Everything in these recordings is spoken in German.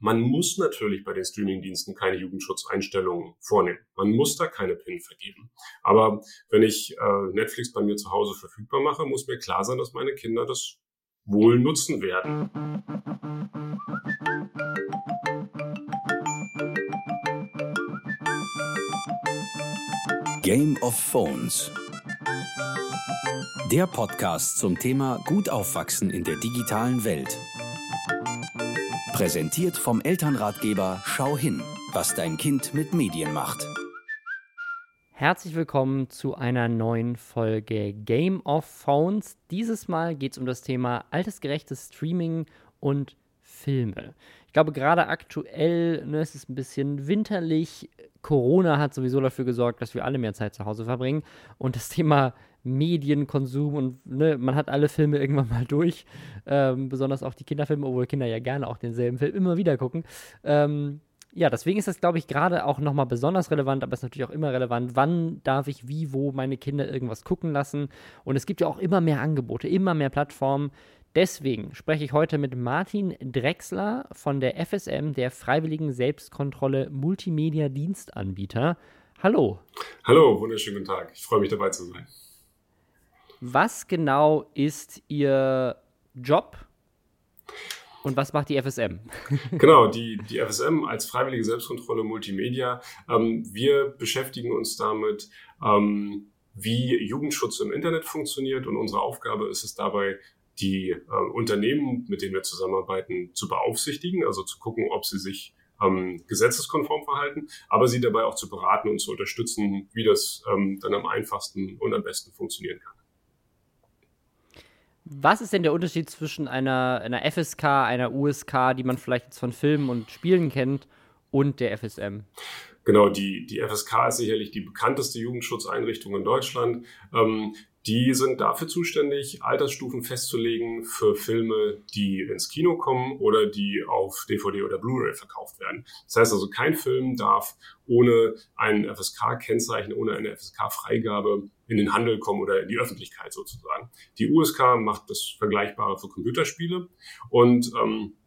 Man muss natürlich bei den Streamingdiensten keine Jugendschutzeinstellungen vornehmen. Man muss da keine PIN vergeben. Aber wenn ich äh, Netflix bei mir zu Hause verfügbar mache, muss mir klar sein, dass meine Kinder das wohl nutzen werden. Game of Phones. Der Podcast zum Thema Gut aufwachsen in der digitalen Welt. Präsentiert vom Elternratgeber Schau hin, was dein Kind mit Medien macht. Herzlich willkommen zu einer neuen Folge Game of Phones. Dieses Mal geht es um das Thema altersgerechtes Streaming und Filme. Ich glaube, gerade aktuell ne, ist es ein bisschen winterlich. Corona hat sowieso dafür gesorgt, dass wir alle mehr Zeit zu Hause verbringen. Und das Thema Medienkonsum und ne, man hat alle Filme irgendwann mal durch, ähm, besonders auch die Kinderfilme, obwohl Kinder ja gerne auch denselben Film immer wieder gucken. Ähm, ja, deswegen ist das, glaube ich, gerade auch nochmal besonders relevant, aber es ist natürlich auch immer relevant, wann darf ich wie, wo meine Kinder irgendwas gucken lassen. Und es gibt ja auch immer mehr Angebote, immer mehr Plattformen. Deswegen spreche ich heute mit Martin Drexler von der FSM, der Freiwilligen Selbstkontrolle Multimedia Dienstanbieter. Hallo. Hallo, wunderschönen guten Tag. Ich freue mich dabei zu sein. Was genau ist Ihr Job und was macht die FSM? genau, die, die FSM als Freiwillige Selbstkontrolle Multimedia. Ähm, wir beschäftigen uns damit, ähm, wie Jugendschutz im Internet funktioniert und unsere Aufgabe ist es dabei, die äh, Unternehmen, mit denen wir zusammenarbeiten, zu beaufsichtigen, also zu gucken, ob sie sich ähm, gesetzeskonform verhalten, aber sie dabei auch zu beraten und zu unterstützen, wie das ähm, dann am einfachsten und am besten funktionieren kann. Was ist denn der Unterschied zwischen einer, einer FSK, einer USK, die man vielleicht jetzt von Filmen und Spielen kennt, und der FSM? Genau, die, die FSK ist sicherlich die bekannteste Jugendschutzeinrichtung in Deutschland. Ähm, die sind dafür zuständig, Altersstufen festzulegen für Filme, die ins Kino kommen oder die auf DVD oder Blu-ray verkauft werden. Das heißt also, kein Film darf ohne ein FSK-Kennzeichen, ohne eine FSK-Freigabe in den Handel kommen oder in die Öffentlichkeit sozusagen. Die USK macht das Vergleichbare für Computerspiele und ähm,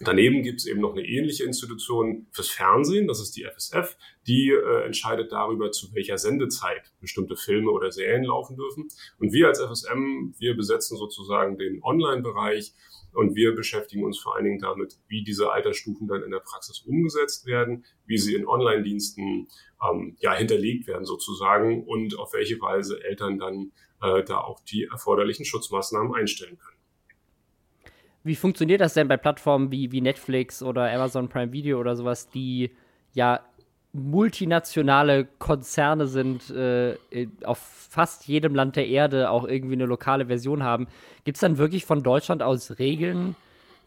Daneben gibt es eben noch eine ähnliche Institution fürs Fernsehen, das ist die FSF, die äh, entscheidet darüber, zu welcher Sendezeit bestimmte Filme oder Serien laufen dürfen. Und wir als FSM, wir besetzen sozusagen den Online-Bereich und wir beschäftigen uns vor allen Dingen damit, wie diese Altersstufen dann in der Praxis umgesetzt werden, wie sie in Online-Diensten ähm, ja, hinterlegt werden sozusagen und auf welche Weise Eltern dann äh, da auch die erforderlichen Schutzmaßnahmen einstellen können. Wie funktioniert das denn bei Plattformen wie, wie Netflix oder Amazon Prime Video oder sowas, die ja multinationale Konzerne sind, äh, auf fast jedem Land der Erde auch irgendwie eine lokale Version haben? Gibt es dann wirklich von Deutschland aus Regeln,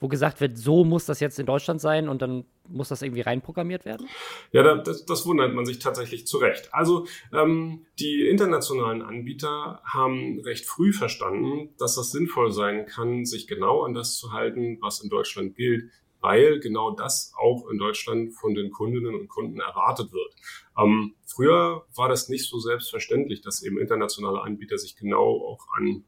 wo gesagt wird, so muss das jetzt in Deutschland sein und dann muss das irgendwie reinprogrammiert werden? Ja, das, das wundert man sich tatsächlich zu Recht. Also ähm, die internationalen Anbieter haben recht früh verstanden, dass das sinnvoll sein kann, sich genau an das zu halten, was in Deutschland gilt, weil genau das auch in Deutschland von den Kundinnen und Kunden erwartet wird. Ähm, früher war das nicht so selbstverständlich, dass eben internationale Anbieter sich genau auch an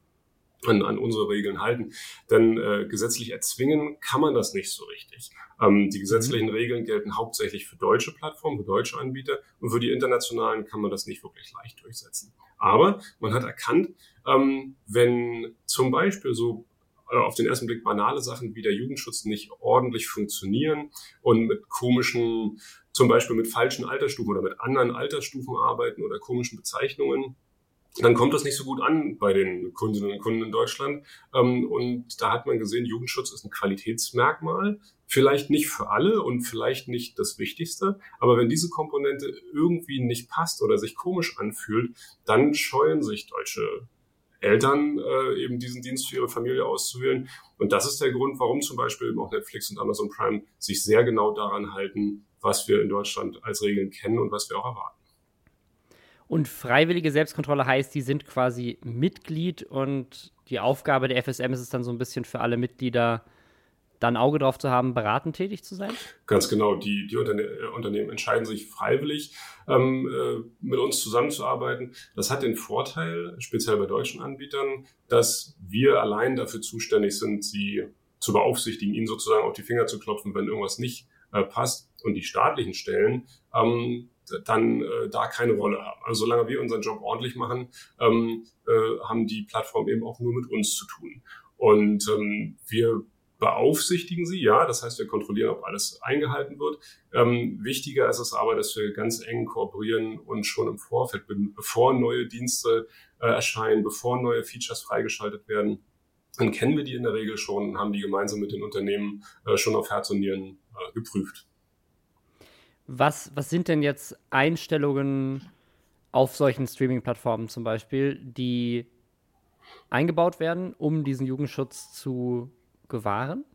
an, an unsere Regeln halten. Denn äh, gesetzlich erzwingen kann man das nicht so richtig. Ähm, die gesetzlichen mhm. Regeln gelten hauptsächlich für deutsche Plattformen, für deutsche Anbieter und für die internationalen kann man das nicht wirklich leicht durchsetzen. Aber man hat erkannt, ähm, wenn zum Beispiel so äh, auf den ersten Blick banale Sachen wie der Jugendschutz nicht ordentlich funktionieren und mit komischen, zum Beispiel mit falschen Altersstufen oder mit anderen Altersstufen arbeiten oder komischen Bezeichnungen, dann kommt das nicht so gut an bei den Kundinnen und Kunden in Deutschland. Ähm, und da hat man gesehen, Jugendschutz ist ein Qualitätsmerkmal. Vielleicht nicht für alle und vielleicht nicht das Wichtigste. Aber wenn diese Komponente irgendwie nicht passt oder sich komisch anfühlt, dann scheuen sich deutsche Eltern äh, eben diesen Dienst für ihre Familie auszuwählen. Und das ist der Grund, warum zum Beispiel auch Netflix und Amazon Prime sich sehr genau daran halten, was wir in Deutschland als Regeln kennen und was wir auch erwarten. Und freiwillige Selbstkontrolle heißt, die sind quasi Mitglied und die Aufgabe der FSM ist es dann so ein bisschen für alle Mitglieder, dann Auge drauf zu haben, beratend tätig zu sein? Ganz genau. Die, die Unterne Unternehmen entscheiden sich freiwillig, ähm, äh, mit uns zusammenzuarbeiten. Das hat den Vorteil, speziell bei deutschen Anbietern, dass wir allein dafür zuständig sind, sie zu beaufsichtigen, ihnen sozusagen auf die Finger zu klopfen, wenn irgendwas nicht äh, passt und die staatlichen Stellen ähm, dann äh, da keine Rolle haben. Also solange wir unseren Job ordentlich machen, ähm, äh, haben die Plattformen eben auch nur mit uns zu tun. Und ähm, wir beaufsichtigen sie, ja, das heißt, wir kontrollieren, ob alles eingehalten wird. Ähm, wichtiger ist es aber, dass wir ganz eng kooperieren und schon im Vorfeld, bevor neue Dienste äh, erscheinen, bevor neue Features freigeschaltet werden, dann kennen wir die in der Regel schon und haben die gemeinsam mit den Unternehmen äh, schon auf Herz und Nieren äh, geprüft. Was, was sind denn jetzt Einstellungen auf solchen Streaming-Plattformen zum Beispiel, die eingebaut werden, um diesen Jugendschutz zu gewahren?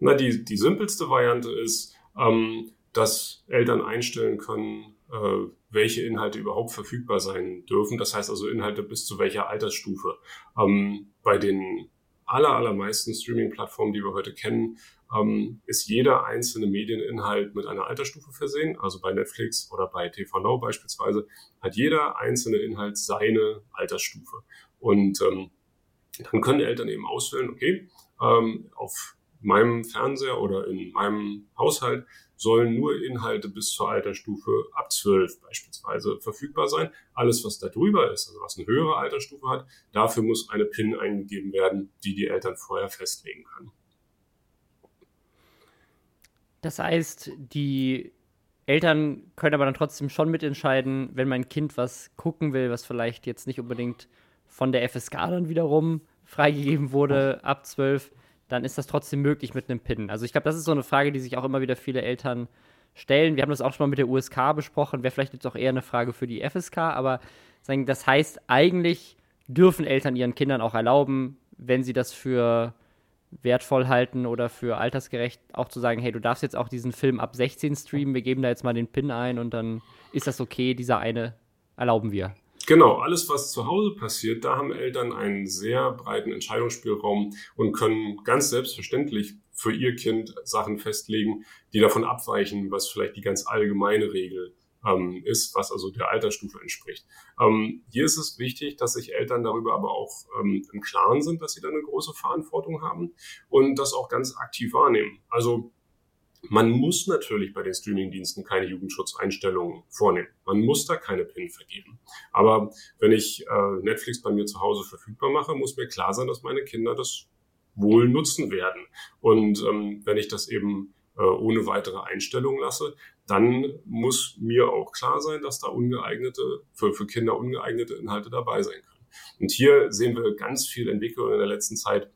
Na, die, die simpelste Variante ist, ähm, dass Eltern einstellen können, äh, welche Inhalte überhaupt verfügbar sein dürfen. Das heißt also Inhalte bis zu welcher Altersstufe. Ähm, bei den aller, allermeisten Streaming-Plattformen, die wir heute kennen, ähm, ist jeder einzelne Medieninhalt mit einer Altersstufe versehen. Also bei Netflix oder bei TV Now beispielsweise hat jeder einzelne Inhalt seine Altersstufe. Und ähm, dann können Eltern eben auswählen, okay, ähm, auf meinem Fernseher oder in meinem Haushalt sollen nur Inhalte bis zur Altersstufe ab 12 beispielsweise verfügbar sein. Alles, was da drüber ist, also was eine höhere Altersstufe hat, dafür muss eine PIN eingegeben werden, die die Eltern vorher festlegen können. Das heißt, die Eltern können aber dann trotzdem schon mitentscheiden, wenn mein Kind was gucken will, was vielleicht jetzt nicht unbedingt von der FSK dann wiederum freigegeben wurde ab 12, dann ist das trotzdem möglich mit einem PIN. Also ich glaube, das ist so eine Frage, die sich auch immer wieder viele Eltern stellen. Wir haben das auch schon mal mit der USK besprochen, wäre vielleicht jetzt auch eher eine Frage für die FSK, aber das heißt, eigentlich dürfen Eltern ihren Kindern auch erlauben, wenn sie das für wertvoll halten oder für altersgerecht, auch zu sagen, hey, du darfst jetzt auch diesen Film ab 16 streamen, wir geben da jetzt mal den PIN ein und dann ist das okay, dieser eine erlauben wir. Genau, alles, was zu Hause passiert, da haben Eltern einen sehr breiten Entscheidungsspielraum und können ganz selbstverständlich für ihr Kind Sachen festlegen, die davon abweichen, was vielleicht die ganz allgemeine Regel ähm, ist, was also der Altersstufe entspricht. Ähm, hier ist es wichtig, dass sich Eltern darüber aber auch ähm, im Klaren sind, dass sie da eine große Verantwortung haben und das auch ganz aktiv wahrnehmen. Also man muss natürlich bei den Streamingdiensten keine Jugendschutzeinstellungen vornehmen. Man muss da keine PIN vergeben. Aber wenn ich äh, Netflix bei mir zu Hause verfügbar mache, muss mir klar sein, dass meine Kinder das wohl nutzen werden. Und ähm, wenn ich das eben äh, ohne weitere Einstellungen lasse, dann muss mir auch klar sein, dass da ungeeignete, für, für Kinder ungeeignete Inhalte dabei sein können. Und hier sehen wir ganz viel Entwicklung in der letzten Zeit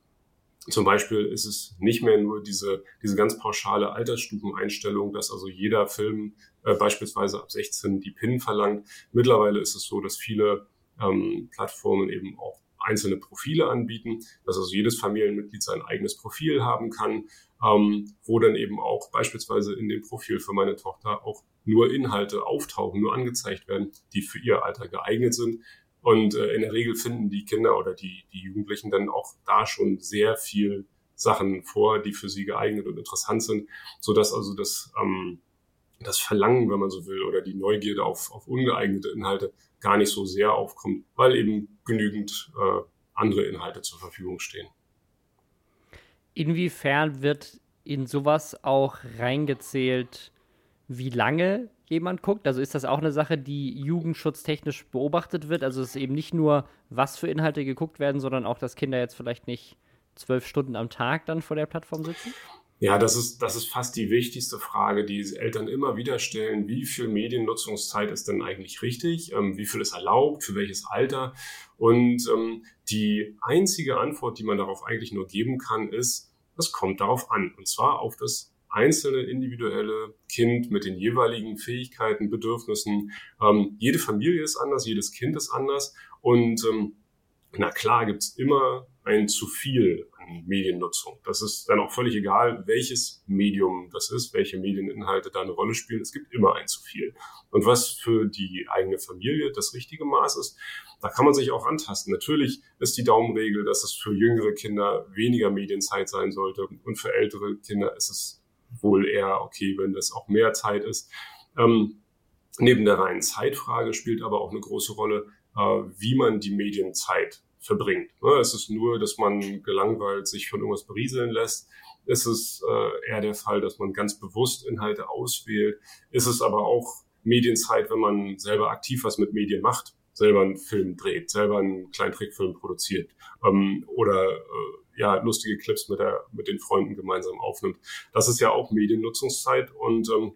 zum Beispiel ist es nicht mehr nur diese, diese ganz pauschale Altersstufeneinstellung, dass also jeder Film äh, beispielsweise ab 16 die PIN verlangt. Mittlerweile ist es so, dass viele ähm, Plattformen eben auch einzelne Profile anbieten, dass also jedes Familienmitglied sein eigenes Profil haben kann, ähm, wo dann eben auch beispielsweise in dem Profil für meine Tochter auch nur Inhalte auftauchen, nur angezeigt werden, die für ihr Alter geeignet sind. Und äh, in der Regel finden die Kinder oder die, die Jugendlichen dann auch da schon sehr viel Sachen vor, die für sie geeignet und interessant sind, so dass also das, ähm, das Verlangen, wenn man so will, oder die Neugierde auf, auf ungeeignete Inhalte gar nicht so sehr aufkommt, weil eben genügend äh, andere Inhalte zur Verfügung stehen. Inwiefern wird in sowas auch reingezählt, wie lange jemand guckt? Also ist das auch eine Sache, die jugendschutztechnisch beobachtet wird? Also es ist eben nicht nur, was für Inhalte geguckt werden, sondern auch, dass Kinder jetzt vielleicht nicht zwölf Stunden am Tag dann vor der Plattform sitzen? Ja, das ist, das ist fast die wichtigste Frage, die Eltern immer wieder stellen. Wie viel Mediennutzungszeit ist denn eigentlich richtig? Ähm, wie viel ist erlaubt? Für welches Alter? Und ähm, die einzige Antwort, die man darauf eigentlich nur geben kann, ist, es kommt darauf an. Und zwar auf das einzelne individuelle Kind mit den jeweiligen Fähigkeiten, Bedürfnissen. Ähm, jede Familie ist anders, jedes Kind ist anders. Und ähm, na klar gibt's immer ein zu viel an Mediennutzung. Das ist dann auch völlig egal, welches Medium das ist, welche Medieninhalte da eine Rolle spielen. Es gibt immer ein zu viel. Und was für die eigene Familie das richtige Maß ist, da kann man sich auch antasten. Natürlich ist die Daumenregel, dass es für jüngere Kinder weniger Medienzeit sein sollte und für ältere Kinder ist es wohl eher okay, wenn das auch mehr Zeit ist. Ähm, neben der reinen Zeitfrage spielt aber auch eine große Rolle, äh, wie man die Medienzeit verbringt. Ne? Es ist nur, dass man gelangweilt sich von irgendwas berieseln lässt. Ist es äh, eher der Fall, dass man ganz bewusst Inhalte auswählt? Ist es aber auch Medienzeit, wenn man selber aktiv was mit Medien macht, selber einen Film dreht, selber einen kleinen Trickfilm produziert ähm, oder äh, ja lustige Clips mit der mit den Freunden gemeinsam aufnimmt. Das ist ja auch Mediennutzungszeit und ähm,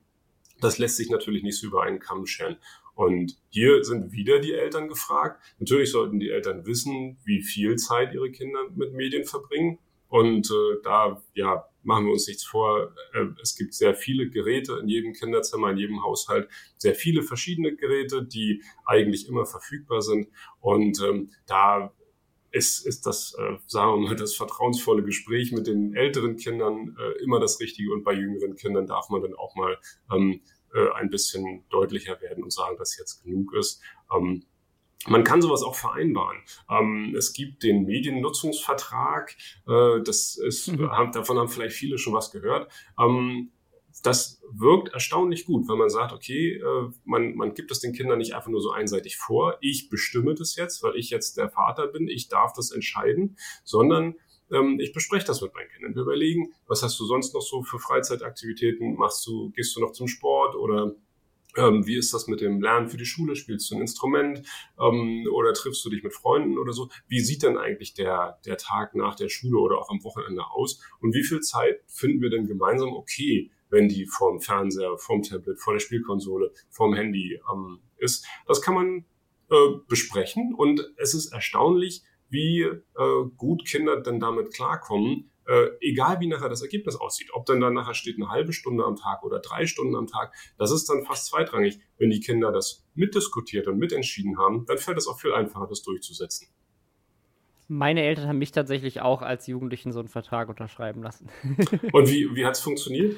das lässt sich natürlich nicht so über einen Kamm scheren. Und hier sind wieder die Eltern gefragt. Natürlich sollten die Eltern wissen, wie viel Zeit ihre Kinder mit Medien verbringen. Und äh, da ja, machen wir uns nichts vor. Äh, es gibt sehr viele Geräte in jedem Kinderzimmer, in jedem Haushalt, sehr viele verschiedene Geräte, die eigentlich immer verfügbar sind. Und ähm, da ist, ist das, äh, sagen wir mal, das vertrauensvolle Gespräch mit den älteren Kindern äh, immer das Richtige. Und bei jüngeren Kindern darf man dann auch mal ähm, äh, ein bisschen deutlicher werden und sagen, dass jetzt genug ist. Ähm, man kann sowas auch vereinbaren. Ähm, es gibt den Mediennutzungsvertrag, äh, das ist, mhm. davon haben vielleicht viele schon was gehört. Ähm, das wirkt erstaunlich gut, wenn man sagt, okay, äh, man, man gibt es den Kindern nicht einfach nur so einseitig vor, ich bestimme das jetzt, weil ich jetzt der Vater bin, ich darf das entscheiden, sondern ähm, ich bespreche das mit meinen Kindern. Wir überlegen, was hast du sonst noch so für Freizeitaktivitäten? Machst du, gehst du noch zum Sport oder ähm, wie ist das mit dem Lernen für die Schule? Spielst du ein Instrument ähm, oder triffst du dich mit Freunden oder so? Wie sieht denn eigentlich der, der Tag nach der Schule oder auch am Wochenende aus? Und wie viel Zeit finden wir denn gemeinsam okay, wenn die vorm Fernseher, vorm Tablet, vor der Spielkonsole, vorm Handy ähm, ist? Das kann man äh, besprechen und es ist erstaunlich, wie äh, gut Kinder denn damit klarkommen, äh, egal wie nachher das Ergebnis aussieht. Ob dann da nachher steht eine halbe Stunde am Tag oder drei Stunden am Tag, das ist dann fast zweitrangig. Wenn die Kinder das mitdiskutiert und mitentschieden haben, dann fällt es auch viel einfacher, das durchzusetzen. Meine Eltern haben mich tatsächlich auch als Jugendlichen so einen Vertrag unterschreiben lassen. und wie, wie hat es funktioniert?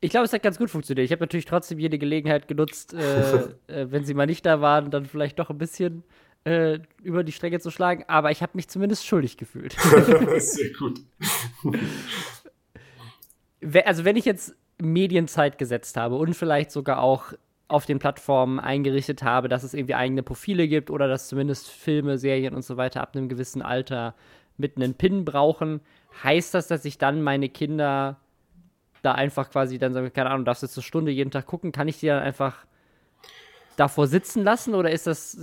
Ich glaube, es hat ganz gut funktioniert. Ich habe natürlich trotzdem jede Gelegenheit genutzt, äh, äh, wenn sie mal nicht da waren, dann vielleicht doch ein bisschen äh, über die Strecke zu schlagen, aber ich habe mich zumindest schuldig gefühlt. Sehr gut. also wenn ich jetzt Medienzeit gesetzt habe und vielleicht sogar auch auf den Plattformen eingerichtet habe, dass es irgendwie eigene Profile gibt oder dass zumindest Filme, Serien und so weiter ab einem gewissen Alter mit einem Pin brauchen, heißt das, dass ich dann meine Kinder da einfach quasi dann sagen, keine Ahnung, darfst du eine Stunde jeden Tag gucken, kann ich die dann einfach davor sitzen lassen oder ist das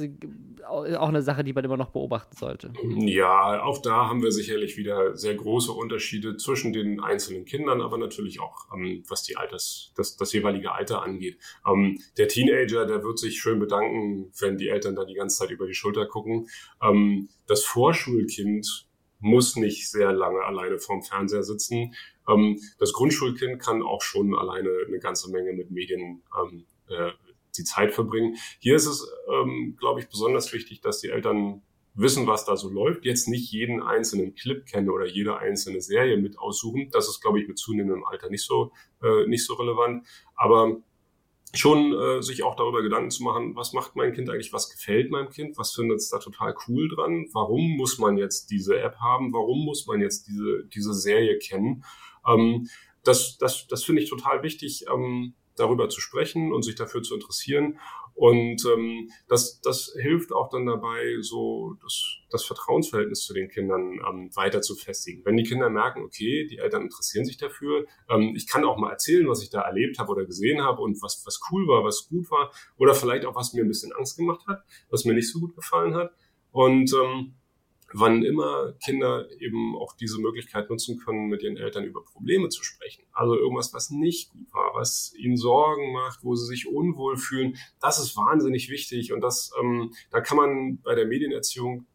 auch eine Sache, die man immer noch beobachten sollte? Ja, auch da haben wir sicherlich wieder sehr große Unterschiede zwischen den einzelnen Kindern, aber natürlich auch, ähm, was die Alters, das, das jeweilige Alter angeht. Ähm, der Teenager, der wird sich schön bedanken, wenn die Eltern da die ganze Zeit über die Schulter gucken. Ähm, das Vorschulkind muss nicht sehr lange alleine vorm Fernseher sitzen. Ähm, das Grundschulkind kann auch schon alleine eine ganze Menge mit Medien ähm, äh, die Zeit verbringen. Hier ist es, ähm, glaube ich, besonders wichtig, dass die Eltern wissen, was da so läuft, jetzt nicht jeden einzelnen Clip kennen oder jede einzelne Serie mit aussuchen. Das ist, glaube ich, mit zunehmendem Alter nicht so, äh, nicht so relevant. Aber schon äh, sich auch darüber Gedanken zu machen, was macht mein Kind eigentlich, was gefällt meinem Kind, was findet es da total cool dran, warum muss man jetzt diese App haben, warum muss man jetzt diese, diese Serie kennen. Ähm, das das, das finde ich total wichtig. Ähm, darüber zu sprechen und sich dafür zu interessieren. Und ähm, das, das hilft auch dann dabei, so das, das Vertrauensverhältnis zu den Kindern ähm, weiter zu festigen. Wenn die Kinder merken, okay, die Eltern interessieren sich dafür, ähm, ich kann auch mal erzählen, was ich da erlebt habe oder gesehen habe und was, was cool war, was gut war, oder vielleicht auch was mir ein bisschen Angst gemacht hat, was mir nicht so gut gefallen hat. Und ähm, wann immer Kinder eben auch diese Möglichkeit nutzen können, mit ihren Eltern über Probleme zu sprechen. Also irgendwas, was nicht gut war, was ihnen Sorgen macht, wo sie sich unwohl fühlen, das ist wahnsinnig wichtig und das, ähm, da kann man bei der Medienerziehung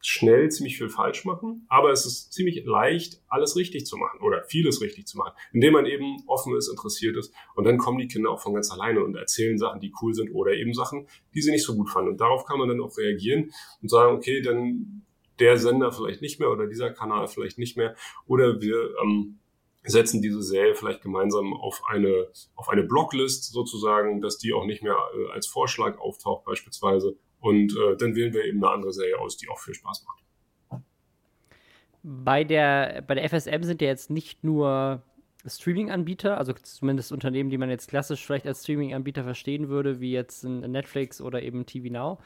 schnell ziemlich viel falsch machen, aber es ist ziemlich leicht, alles richtig zu machen oder vieles richtig zu machen, indem man eben offen ist, interessiert ist und dann kommen die Kinder auch von ganz alleine und erzählen Sachen, die cool sind oder eben Sachen, die sie nicht so gut fanden. Und darauf kann man dann auch reagieren und sagen, okay, dann der Sender vielleicht nicht mehr oder dieser Kanal vielleicht nicht mehr. Oder wir ähm, setzen diese Serie vielleicht gemeinsam auf eine, auf eine Blocklist sozusagen, dass die auch nicht mehr äh, als Vorschlag auftaucht beispielsweise. Und äh, dann wählen wir eben eine andere Serie aus, die auch viel Spaß macht. Bei der, bei der FSM sind ja jetzt nicht nur Streaming-Anbieter, also zumindest Unternehmen, die man jetzt klassisch vielleicht als Streaming-Anbieter verstehen würde, wie jetzt Netflix oder eben TV Now,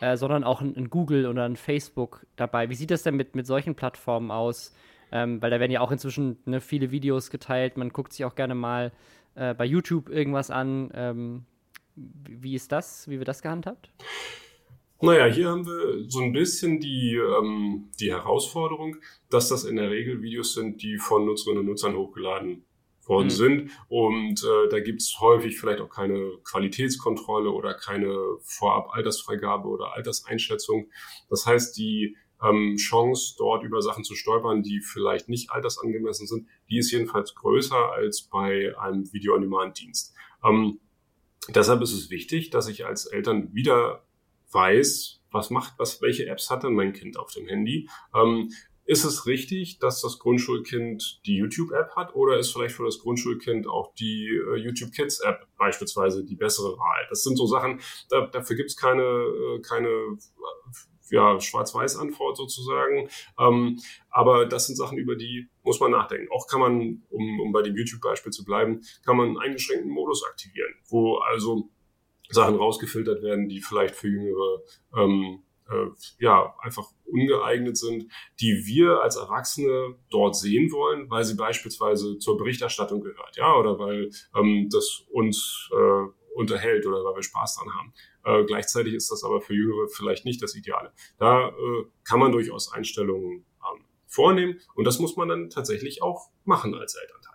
äh, sondern auch ein, ein, Google oder ein Facebook dabei. Wie sieht das denn mit, mit solchen Plattformen aus? Ähm, weil da werden ja auch inzwischen ne, viele Videos geteilt. Man guckt sich auch gerne mal äh, bei YouTube irgendwas an. Ähm, wie ist das? Wie wird das gehandhabt? Naja, hier haben wir so ein bisschen die, ähm, die Herausforderung, dass das in der Regel Videos sind, die von Nutzerinnen und Nutzern hochgeladen worden mhm. sind. Und äh, da gibt's häufig vielleicht auch keine Qualitätskontrolle oder keine Vorab-Altersfreigabe oder Alterseinschätzung. Das heißt, die ähm, Chance, dort über Sachen zu stolpern, die vielleicht nicht altersangemessen sind, die ist jedenfalls größer als bei einem Video-on-Demand-Dienst. Ähm, deshalb ist es wichtig, dass ich als Eltern wieder weiß, was macht, was, welche Apps hat denn mein Kind auf dem Handy? Ähm, ist es richtig, dass das Grundschulkind die YouTube-App hat oder ist vielleicht für das Grundschulkind auch die äh, YouTube Kids-App beispielsweise die bessere Wahl? Das sind so Sachen, da, dafür gibt es keine, äh, keine äh, ja, Schwarz-Weiß-Antwort sozusagen. Ähm, aber das sind Sachen, über die muss man nachdenken. Auch kann man, um, um bei dem YouTube-Beispiel zu bleiben, kann man einen eingeschränkten Modus aktivieren, wo also Sachen rausgefiltert werden, die vielleicht für jüngere ähm, äh, ja einfach ungeeignet sind, die wir als Erwachsene dort sehen wollen, weil sie beispielsweise zur Berichterstattung gehört, ja, oder weil ähm, das uns äh, unterhält oder weil wir Spaß dran haben. Äh, gleichzeitig ist das aber für Jüngere vielleicht nicht das Ideale. Da äh, kann man durchaus Einstellungen ähm, vornehmen und das muss man dann tatsächlich auch machen als Elternteil.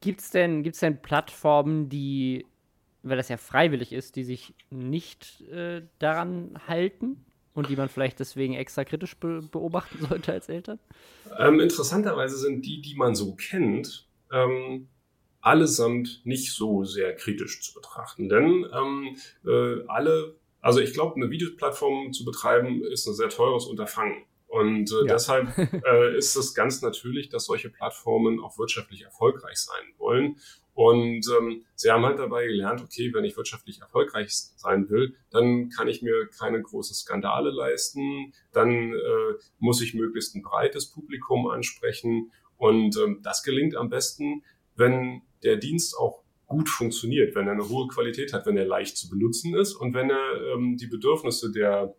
Gibt es denn, gibt's denn Plattformen, die, weil das ja freiwillig ist, die sich nicht äh, daran halten und die man vielleicht deswegen extra kritisch be beobachten sollte als Eltern? Ähm, interessanterweise sind die, die man so kennt, ähm, allesamt nicht so sehr kritisch zu betrachten. Denn ähm, äh, alle, also ich glaube, eine Videoplattform zu betreiben, ist ein sehr teures Unterfangen. Und äh, ja. deshalb äh, ist es ganz natürlich, dass solche Plattformen auch wirtschaftlich erfolgreich sein wollen. Und ähm, sie haben halt dabei gelernt, okay, wenn ich wirtschaftlich erfolgreich sein will, dann kann ich mir keine großen Skandale leisten, dann äh, muss ich möglichst ein breites Publikum ansprechen. Und ähm, das gelingt am besten, wenn der Dienst auch gut funktioniert, wenn er eine hohe Qualität hat, wenn er leicht zu benutzen ist und wenn er ähm, die Bedürfnisse der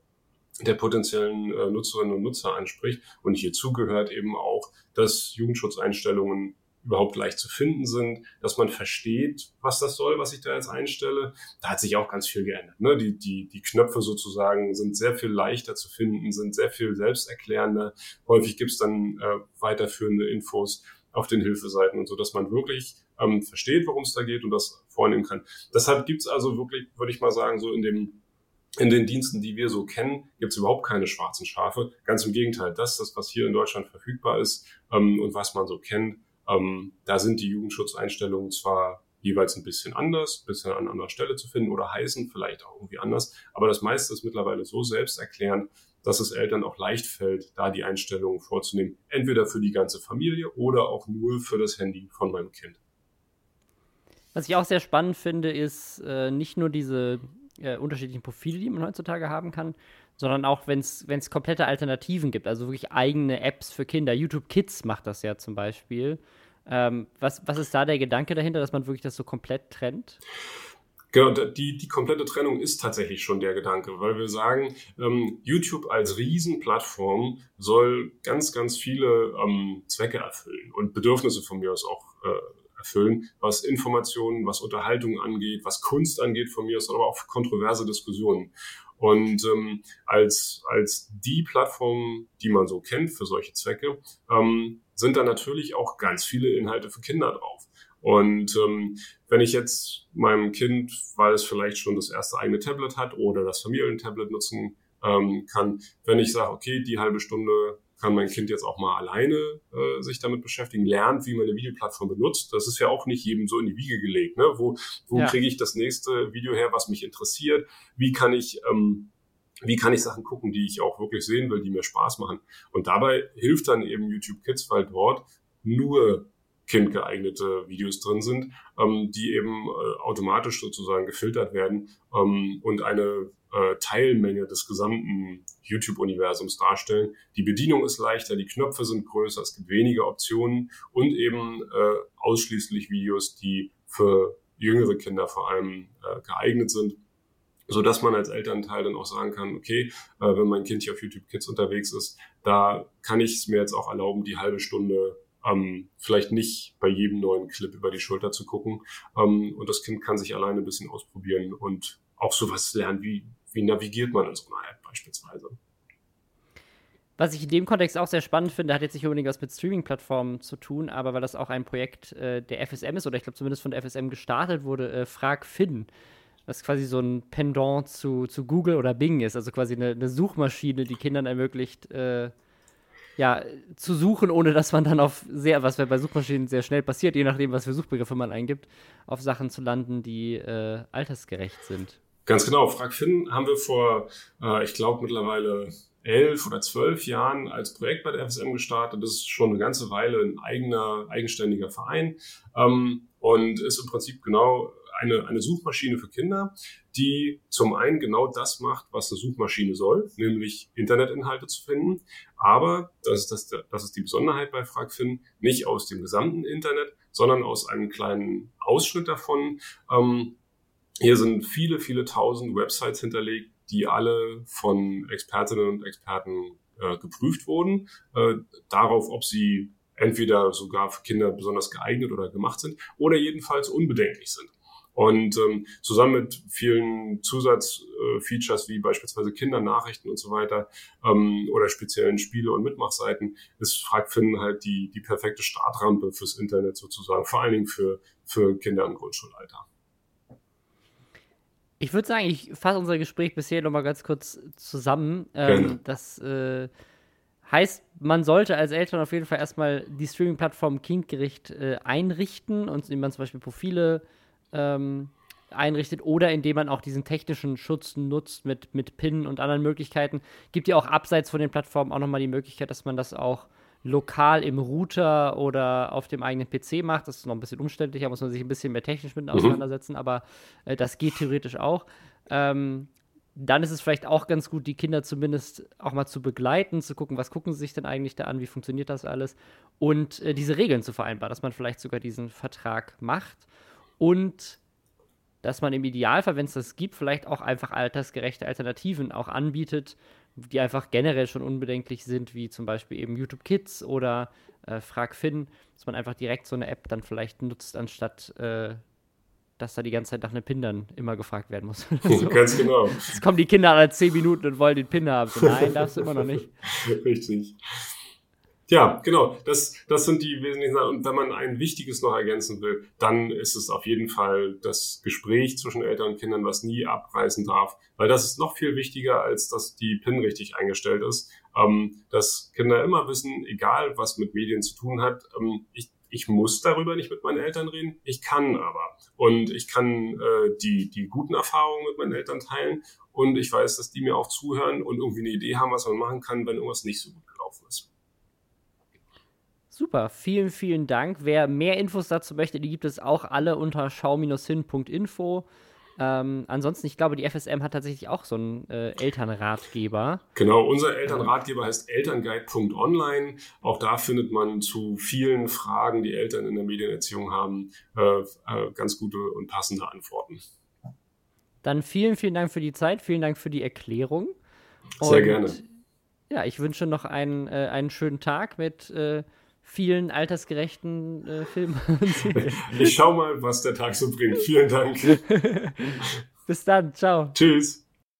der potenziellen äh, Nutzerinnen und Nutzer anspricht. Und hierzu gehört eben auch, dass Jugendschutzeinstellungen überhaupt leicht zu finden sind, dass man versteht, was das soll, was ich da jetzt einstelle. Da hat sich auch ganz viel geändert. Ne? Die, die, die Knöpfe sozusagen sind sehr viel leichter zu finden, sind sehr viel selbsterklärender. Häufig gibt's dann äh, weiterführende Infos auf den Hilfeseiten und so, dass man wirklich ähm, versteht, worum es da geht und das vornehmen kann. Deshalb gibt's also wirklich, würde ich mal sagen, so in dem in den Diensten, die wir so kennen, gibt es überhaupt keine schwarzen Schafe. Ganz im Gegenteil, das, das was hier in Deutschland verfügbar ist ähm, und was man so kennt, ähm, da sind die Jugendschutzeinstellungen zwar jeweils ein bisschen anders, ein bisschen an anderer Stelle zu finden oder heißen vielleicht auch irgendwie anders, aber das meiste ist mittlerweile so selbsterklärend, dass es Eltern auch leicht fällt, da die Einstellungen vorzunehmen, entweder für die ganze Familie oder auch nur für das Handy von meinem Kind. Was ich auch sehr spannend finde, ist äh, nicht nur diese äh, unterschiedlichen Profile, die man heutzutage haben kann, sondern auch, wenn es komplette Alternativen gibt, also wirklich eigene Apps für Kinder. YouTube Kids macht das ja zum Beispiel. Ähm, was, was ist da der Gedanke dahinter, dass man wirklich das so komplett trennt? Genau, die, die komplette Trennung ist tatsächlich schon der Gedanke, weil wir sagen, ähm, YouTube als Riesenplattform soll ganz, ganz viele ähm, Zwecke erfüllen und Bedürfnisse von mir aus auch äh, erfüllen, was Informationen, was Unterhaltung angeht, was Kunst angeht von mir aus, aber auch kontroverse Diskussionen. Und ähm, als, als die Plattform, die man so kennt für solche Zwecke, ähm, sind da natürlich auch ganz viele Inhalte für Kinder drauf. Und ähm, wenn ich jetzt meinem Kind, weil es vielleicht schon das erste eigene Tablet hat oder das Familientablet nutzen ähm, kann, wenn ich sage, okay, die halbe Stunde kann mein Kind jetzt auch mal alleine äh, sich damit beschäftigen, lernt, wie man eine Videoplattform benutzt. Das ist ja auch nicht jedem so in die Wiege gelegt. Ne? Wo, wo ja. kriege ich das nächste Video her, was mich interessiert? Wie kann ich ähm, wie kann ich Sachen gucken, die ich auch wirklich sehen will, die mir Spaß machen? Und dabei hilft dann eben YouTube Kids, weil dort nur kindgeeignete Videos drin sind, ähm, die eben äh, automatisch sozusagen gefiltert werden ähm, und eine äh, Teilmenge des gesamten YouTube-Universums darstellen. Die Bedienung ist leichter, die Knöpfe sind größer, es gibt weniger Optionen und eben äh, ausschließlich Videos, die für jüngere Kinder vor allem äh, geeignet sind. so dass man als Elternteil dann auch sagen kann, okay, äh, wenn mein Kind hier auf YouTube Kids unterwegs ist, da kann ich es mir jetzt auch erlauben, die halbe Stunde ähm, vielleicht nicht bei jedem neuen Clip über die Schulter zu gucken. Ähm, und das Kind kann sich alleine ein bisschen ausprobieren und auch sowas lernen, wie, wie navigiert man in so einer App beispielsweise. Was ich in dem Kontext auch sehr spannend finde, hat jetzt nicht unbedingt was mit Streaming-Plattformen zu tun, aber weil das auch ein Projekt äh, der FSM ist, oder ich glaube zumindest von der FSM gestartet wurde, äh, Frag Finn, was quasi so ein Pendant zu, zu Google oder Bing ist, also quasi eine, eine Suchmaschine, die Kindern ermöglicht, äh, ja, zu suchen, ohne dass man dann auf sehr, was bei Suchmaschinen sehr schnell passiert, je nachdem, was für Suchbegriffe man eingibt, auf Sachen zu landen, die äh, altersgerecht sind. Ganz genau. Frag Finn haben wir vor, äh, ich glaube, mittlerweile elf oder zwölf Jahren als Projekt bei der FSM gestartet. Das ist schon eine ganze Weile ein eigener, eigenständiger Verein ähm, und ist im Prinzip genau eine, eine Suchmaschine für Kinder, die zum einen genau das macht, was eine Suchmaschine soll, nämlich Internetinhalte zu finden. Aber, das ist, das, das ist die Besonderheit bei FragFin, nicht aus dem gesamten Internet, sondern aus einem kleinen Ausschnitt davon. Ähm, hier sind viele, viele tausend Websites hinterlegt, die alle von Expertinnen und Experten äh, geprüft wurden, äh, darauf, ob sie entweder sogar für Kinder besonders geeignet oder gemacht sind oder jedenfalls unbedenklich sind. Und ähm, zusammen mit vielen Zusatzfeatures äh, wie beispielsweise Kindernachrichten und so weiter ähm, oder speziellen Spiele und Mitmachseiten ist FragFin halt die, die perfekte Startrampe fürs Internet sozusagen, vor allen Dingen für, für Kinder im Grundschulalter. Ich würde sagen, ich fasse unser Gespräch bisher nochmal ganz kurz zusammen. Ähm, das äh, heißt, man sollte als Eltern auf jeden Fall erstmal die Streaming-Plattform Kindgericht äh, einrichten und indem man zum Beispiel Profile ähm, einrichtet oder indem man auch diesen technischen Schutz nutzt mit, mit PIN und anderen Möglichkeiten. Gibt ja auch abseits von den Plattformen auch nochmal die Möglichkeit, dass man das auch lokal im Router oder auf dem eigenen PC macht. Das ist noch ein bisschen umständlicher, muss man sich ein bisschen mehr technisch mit mhm. auseinandersetzen, mhm. aber äh, das geht theoretisch auch. Ähm, dann ist es vielleicht auch ganz gut, die Kinder zumindest auch mal zu begleiten, zu gucken, was gucken sie sich denn eigentlich da an, wie funktioniert das alles und äh, diese Regeln zu vereinbaren, dass man vielleicht sogar diesen Vertrag macht und dass man im Idealfall, wenn es das gibt, vielleicht auch einfach altersgerechte Alternativen auch anbietet, die einfach generell schon unbedenklich sind, wie zum Beispiel eben YouTube Kids oder äh, Frag Finn, dass man einfach direkt so eine App dann vielleicht nutzt, anstatt äh, dass da die ganze Zeit nach einem Pin dann immer gefragt werden muss. so. Ganz genau. Jetzt kommen die Kinder alle zehn Minuten und wollen den Pin haben. So, nein, darfst du immer noch nicht. Richtig. Ja, genau. Das, das sind die wesentlichen Sachen. Und wenn man ein Wichtiges noch ergänzen will, dann ist es auf jeden Fall das Gespräch zwischen Eltern und Kindern, was nie abreißen darf. Weil das ist noch viel wichtiger, als dass die PIN richtig eingestellt ist. Ähm, dass Kinder immer wissen, egal was mit Medien zu tun hat, ähm, ich, ich muss darüber nicht mit meinen Eltern reden, ich kann aber. Und ich kann äh, die, die guten Erfahrungen mit meinen Eltern teilen und ich weiß, dass die mir auch zuhören und irgendwie eine Idee haben, was man machen kann, wenn irgendwas nicht so gut gelaufen ist. Super, vielen, vielen Dank. Wer mehr Infos dazu möchte, die gibt es auch alle unter schau-hin.info. Ähm, ansonsten, ich glaube, die FSM hat tatsächlich auch so einen äh, Elternratgeber. Genau, unser Elternratgeber heißt elternguide.online. Auch da findet man zu vielen Fragen, die Eltern in der Medienerziehung haben, äh, äh, ganz gute und passende Antworten. Dann vielen, vielen Dank für die Zeit, vielen Dank für die Erklärung. Sehr und, gerne. Ja, ich wünsche noch einen, äh, einen schönen Tag mit äh, vielen altersgerechten äh, Filmen. ich schau mal, was der Tag so bringt. Vielen Dank. Bis dann. Ciao. Tschüss.